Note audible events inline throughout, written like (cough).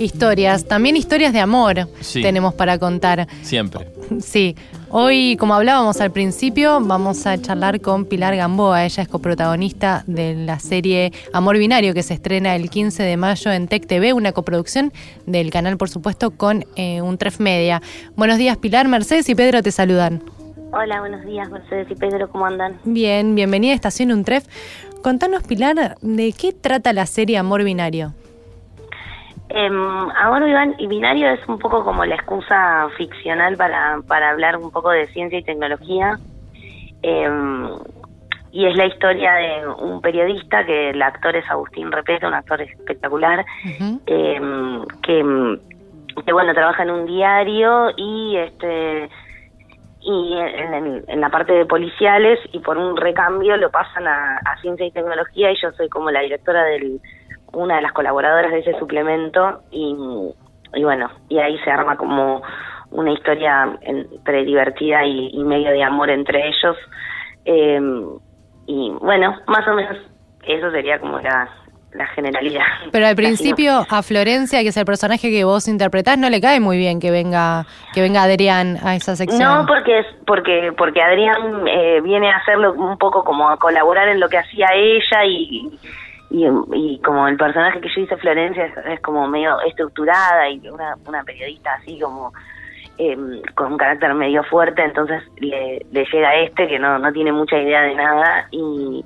Historias, también historias de amor Sí. tenemos para contar. Siempre. Sí, hoy como hablábamos al principio, vamos a charlar con Pilar Gamboa. Ella es coprotagonista de la serie Amor Binario que se estrena el 15 de mayo en Tech TV, una coproducción del canal, por supuesto, con eh, un Tref Media. Buenos días, Pilar, Mercedes y Pedro te saludan. Hola, buenos días, Mercedes y Pedro, ¿cómo andan? Bien, bienvenida a Estación Untref. Contanos, Pilar, ¿de qué trata la serie Amor Binario? Eh, Amor Binario es un poco como la excusa ficcional para, para hablar un poco de ciencia y tecnología. Eh, y es la historia de un periodista que el actor es Agustín Repeta, un actor espectacular, eh, que, que, bueno trabaja en un diario y este y en, la parte de policiales y por un recambio lo pasan a, a ciencia y tecnología y yo soy como la directora del una de las colaboradoras de ese suplemento y, y bueno y ahí se arma como una historia entre divertida y, y medio de amor entre ellos. Eh, y bueno más o menos eso sería como la, la generalidad Pero al principio a Florencia, que es el personaje que vos interpretás, no le cae muy bien que venga que venga Adrián a esa sección. No, porque porque porque Adrián eh, viene a hacerlo un poco como a colaborar en lo que hacía ella y, y, y como el personaje que yo hice Florencia es, es como medio estructurada y una, una periodista así como eh, con un carácter medio fuerte, entonces le, le llega este que no, no tiene mucha idea de nada y,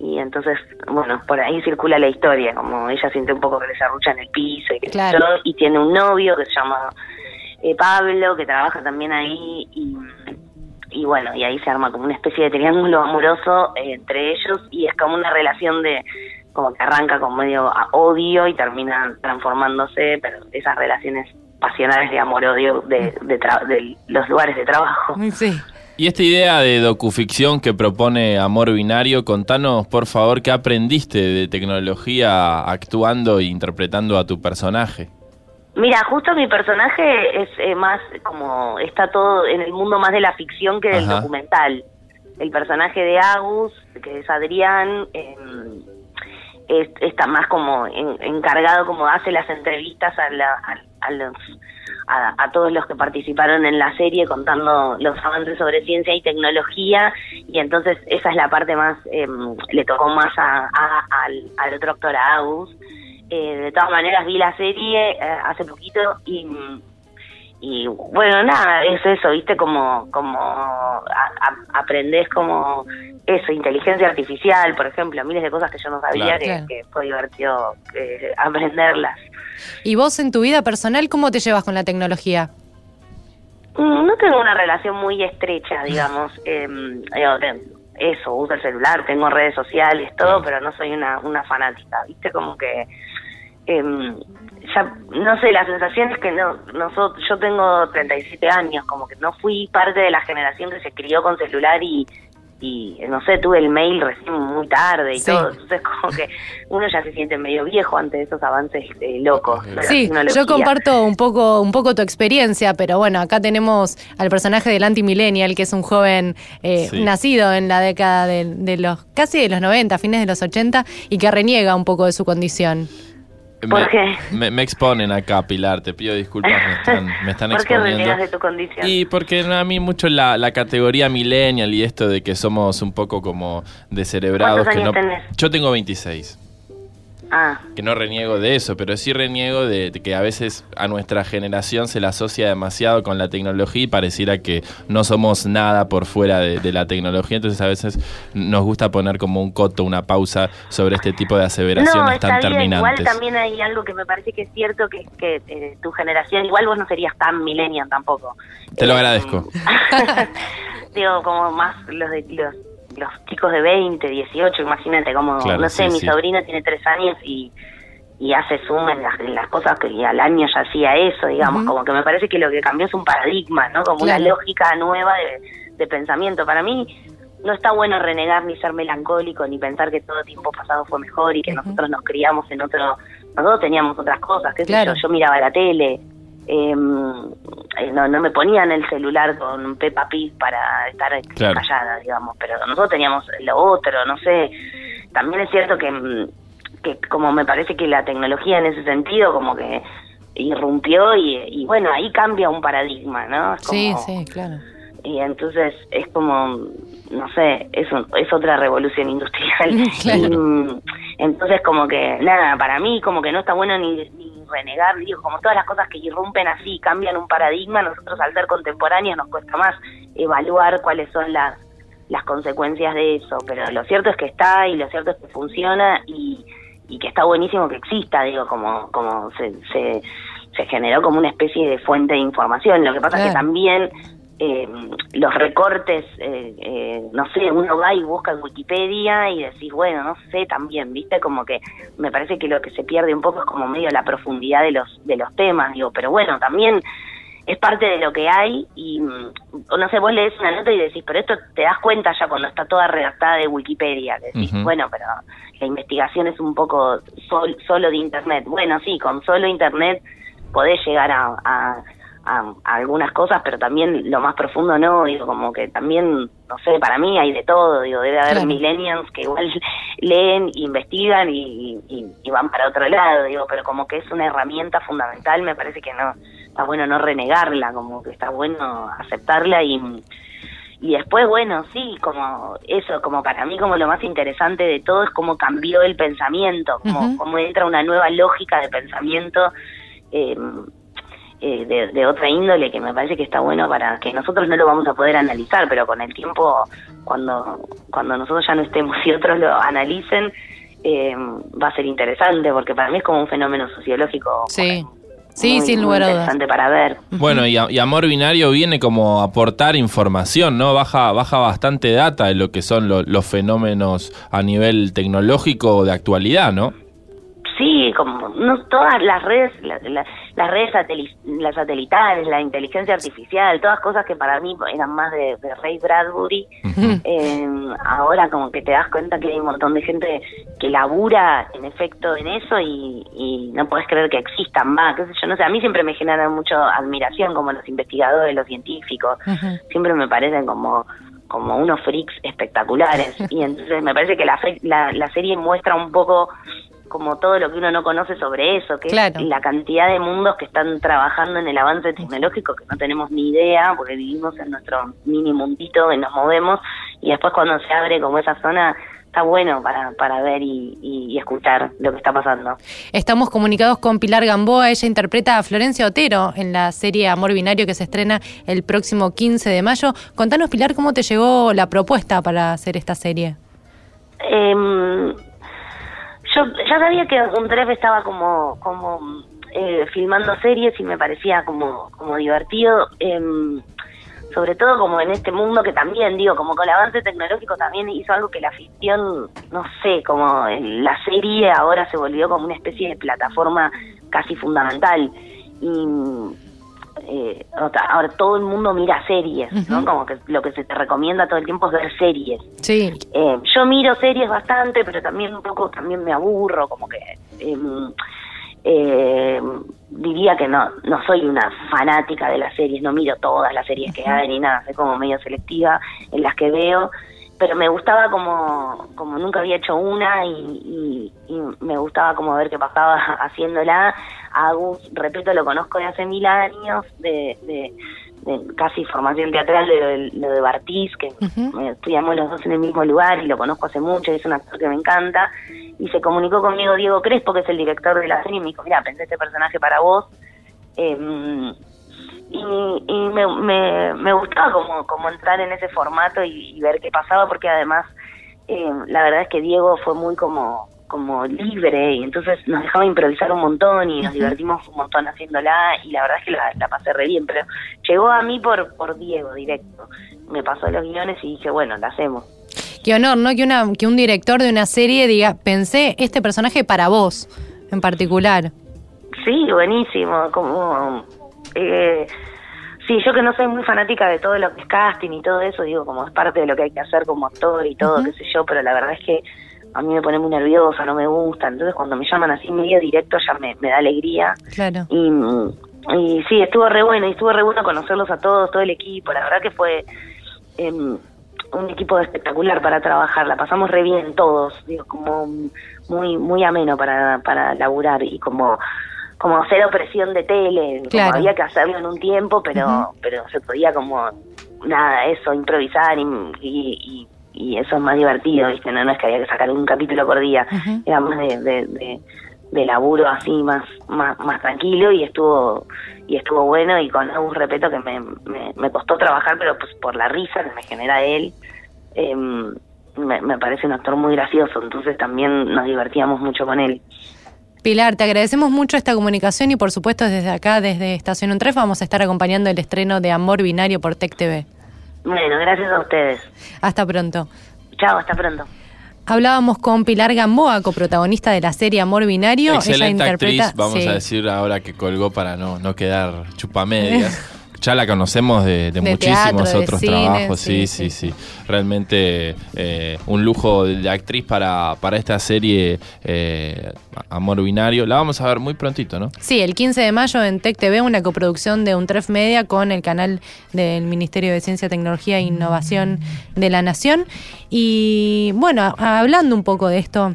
y entonces, bueno, por ahí circula la historia, como ella siente un poco que le serrucha en el piso y, sé Claro. yo, y tiene un novio que se llama eh, Pablo, que trabaja también ahí y, y bueno, y ahí se arma como una especie de triángulo amoroso eh, entre ellos y es como una relación de como que arranca con medio a odio y termina transformándose, pero esas relaciones pasionales de amor-odio de, de, tra- de los lugares de trabajo. Sí. Y esta idea de docuficción que propone Amor Binario, contanos por favor qué aprendiste de tecnología actuando e interpretando a tu personaje. Mira, justo mi personaje es eh, más como está todo en el mundo más de la ficción que del Ajá. documental. El personaje de Agus, que es Adrián, eh, es- está más como en- encargado, como hace las entrevistas a, la- a- a los a, a todos los que participaron en la serie contando los avances sobre ciencia y tecnología y entonces esa es la parte más eh, le tocó más a, a- al, al otro actor a Agus. Eh, de todas maneras vi la serie eh, hace poquito y y bueno nada es eso viste como como a- a- aprendés como eso inteligencia artificial por ejemplo miles de cosas que yo no sabía Claro. que, Claro. que fue divertido eh, aprenderlas ¿Y vos en tu vida personal cómo te llevas con la tecnología? Mm, No tengo una relación muy estrecha, digamos. (laughs) Eh, te- eso, uso el celular, tengo redes sociales, todo, pero no soy una, una fanática, ¿viste? Como que. em, ya, no sé, la sensación es que no, nosotros, yo tengo 37 años, como que no fui parte de la generación que se crió con celular y, y no sé, tuve el mail recién muy tarde y Sí. todo, entonces como que uno ya se siente medio viejo ante esos avances eh, locos. Sí, yo comparto un poco, un poco tu experiencia, pero bueno, acá tenemos al personaje del anti-millennial, que es un joven eh, Sí. nacido en la década de, de los, casi de los 90, fines de los 80, y que reniega un poco de su condición. ¿Por me, qué? Me, me exponen acá, Pilar, te pido disculpas, me están, (laughs) me están ¿Por qué exponiendo. reniegas de tu condición? Y porque a mí mucho la, la categoría millennial y esto de que somos un poco como descerebrados. ¿Cuántos que años no, tenés? Yo tengo 26. Ah, Que no reniego de eso, pero sí reniego de, que a veces a nuestra generación se la asocia demasiado con la tecnología y pareciera que no somos nada por fuera de, de la tecnología. Entonces a veces nos gusta poner como un coto, una pausa sobre este tipo de aseveraciones no, está tan bien. Igual terminantes. también hay algo que me parece que es cierto, que eh, tu generación, igual vos no serías tan millennial tampoco. Te lo Eh, agradezco. (laughs) digo, como más los de los, los chicos de 20, 18, imagínate, como, Claro, no sé, sí, mi sí. sobrina tiene tres años y y hace zoom en las, en las cosas que al año ya hacía eso, digamos, como que me parece que lo que cambió es un paradigma, ¿no? Como Claro. una lógica nueva de, de pensamiento. Para mí no está bueno renegar ni ser melancólico ni pensar que todo tiempo pasado fue mejor y que nosotros nos criamos en otro, nosotros teníamos otras cosas, qué sé Claro. yo, yo miraba la tele, eh, no, no me ponían el celular con Peppa Pig para estar Claro. callada, digamos, pero nosotros teníamos lo otro, no sé. También es cierto que, mm, que como me parece que la tecnología en ese sentido como que irrumpió y, y bueno, ahí cambia un paradigma, ¿no? Es Sí, como- sí, claro. y entonces es como, no sé, es, un- es otra revolución industrial. (laughs) Claro. Y, mm, entonces como que, nada, para mí como que no está bueno ni, ni renegar, digo, como todas las cosas que irrumpen así, cambian un paradigma, nosotros al ser contemporáneos nos cuesta más evaluar cuáles son las, las consecuencias de eso, pero lo cierto es que está y lo cierto es que funciona y, y que está buenísimo que exista, digo, como, como se, se, se generó como una especie de fuente de información. Lo que pasa es que también eh, los recortes, eh, eh, no sé, uno va y busca en Wikipedia y decís, bueno, no sé también, ¿viste? Como que me parece que lo que se pierde un poco es como medio la profundidad de los, de los temas, digo, pero bueno, también es parte de lo que hay y, mm, no sé, vos lees una nota y decís, pero esto te das cuenta ya cuando está toda redactada de Wikipedia, decís, Ujú. bueno, pero la investigación es un poco sol- solo de Internet. Bueno, sí, con solo Internet podés llegar a, a- a- a algunas cosas, pero también lo más profundo no, digo, como que también, no sé, para mí hay de todo, digo, debe haber Claro. millennials que igual (laughs) leen, investigan y, y- y van para otro lado, digo, pero como que es una herramienta fundamental, me parece que no, está bueno no renegarla, como que está bueno aceptarla y y después, bueno, sí, como eso, como para mí, como lo más interesante de todo es cómo cambió el pensamiento, como, Ujú. cómo entra una nueva lógica de pensamiento eh, eh, de, de otra índole que me parece que está bueno para que nosotros no lo vamos a poder analizar, pero con el tiempo, cuando, cuando nosotros ya no estemos (laughs) y otros lo analicen, eh, va a ser interesante, porque para mí es como un fenómeno sociológico. Sí, sí, muy- sin lugar a dudas. interesante para ver. Bueno, y, a- y Amor Binario viene como a aportar información, ¿no? Baja, baja bastante data de lo que son lo- los fenómenos a nivel tecnológico de actualidad, ¿no? Sí, como no todas las redes, la- la- las redes las satelitales, la inteligencia artificial, todas cosas que para mí eran más de, de Ray Bradbury, eh, ahora como que te das cuenta que hay un montón de gente que labura en efecto en eso y, y no puedes creer que existan más, qué sé yo, no sé, a mí siempre me generan mucho admiración como los investigadores, los científicos, siempre me parecen como como unos freaks espectaculares y entonces me parece que la, la, la serie muestra un poco como todo lo que uno no conoce sobre eso, que Claro. es la cantidad de mundos que están trabajando en el avance tecnológico que no tenemos ni idea porque vivimos en nuestro mini mundito que nos movemos y después cuando se abre como esa zona está bueno para, para ver y, y- y escuchar lo que está pasando. Estamos comunicados con Pilar Gamboa, ella interpreta a Florencia Otero en la serie Amor Binario que se estrena el próximo 15 de mayo. Contanos, Pilar, cómo te llegó la propuesta para hacer esta serie. Em, yo ya sabía que un Tref estaba como como eh, filmando series y me parecía como como divertido em, sobre todo como en este mundo que también digo como con el avance tecnológico también hizo algo que la ficción no sé como la serie ahora se volvió como una especie de plataforma casi fundamental. Y eh, ahora todo el mundo mira series no como que lo que se te recomienda todo el tiempo es ver series. Sí, eh, yo miro series bastante, pero también un poco también me aburro, como que em, eh, diría que no no soy una fanática de las series, no miro todas las series que hay ni nada, soy como medio selectiva en las que veo, pero me gustaba como como nunca había hecho una y, y- y me gustaba como ver qué pasaba (laughs) haciéndola. A Agus, repito, lo conozco de hace mil años, de, de- de casi formación teatral de lo de, de Bartiz, que estudiamos los dos en el mismo lugar y lo conozco hace mucho y es un actor que me encanta. Y se comunicó conmigo Diego Crespo, que es el director de la serie, y me dijo, mira, pensé este personaje para vos. Em, y y me, me, me gustaba como, como entrar en ese formato y, y ver qué pasaba, porque además eh, la verdad es que Diego fue muy como como libre y entonces nos dejaba improvisar un montón y nos divertimos un montón haciéndola y la verdad es que la, la pasé re bien, pero llegó a mí por, por Diego directo. Me pasó los guiones y dije, bueno, la hacemos. qué honor, ¿no? Que, una, que un director de una serie diga, pensé este personaje para vos en particular. Sí, buenísimo, como... Eh, sí, yo que no soy muy fanática de todo lo que es casting y todo eso, digo, como es parte de lo que hay que hacer como actor y todo, qué sé yo, pero la verdad es que a mí me pone muy nerviosa, no me gusta, entonces cuando me llaman así medio directo ya me, me da alegría. Claro. Y, y sí, estuvo re bueno, y estuvo re bueno conocerlos a todos, todo el equipo, la verdad que fue... em, un equipo espectacular para trabajar, la pasamos re bien todos, digo, como muy muy ameno para, para laburar y como como cero presión de tele, como había que hacerlo en un tiempo, pero pero se podía como nada, eso, improvisar y, y, y, eso es más divertido, ¿viste? No, no es que había que sacar un capítulo por día, era más de, de, de, laburo así, más, más, más tranquilo y estuvo y estuvo bueno y con un respeto que me, me, costó trabajar, pero pues por la risa que me genera él. Em, me, me parece un actor muy gracioso, entonces también nos divertíamos mucho con él. Pilar, te agradecemos mucho esta comunicación y por supuesto desde acá, desde Estación 3, vamos a estar acompañando el estreno de Amor Binario por Tech TV. Bueno, gracias a ustedes. Hasta pronto. Chao, hasta pronto. Hablábamos con Pilar Gamboa, coprotagonista de la serie Amor Binario. Excelente actriz, vamos a decir ahora que colgó para no, no quedar chupamedias. (laughs) ya la conocemos de, muchísimos otros trabajos, sí, sí, sí. Realmente eh, un lujo de actriz para, para esta serie eh, Amor Binario. La vamos a ver muy prontito, ¿no? Sí, el 15 de mayo en Tech TV, una coproducción de Untref Media con el canal del Ministerio de Ciencia, Tecnología e Innovación de la Nación. Y bueno, hablando un poco de esto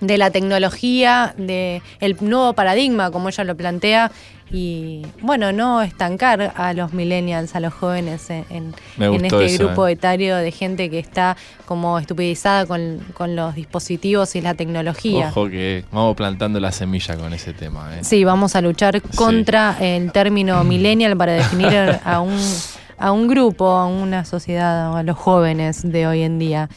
de la tecnología, de el nuevo paradigma, como ella lo plantea, y bueno, no estancar a los millennials, a los jóvenes en, este grupo eh. etario de gente que está como estupidizada con, los dispositivos y la tecnología. Ojo que vamos plantando la semilla con ese tema. ¿eh? Sí, vamos a luchar contra el término millennial para definir (laughs) a un, a un grupo, a una sociedad, a los jóvenes de hoy en día.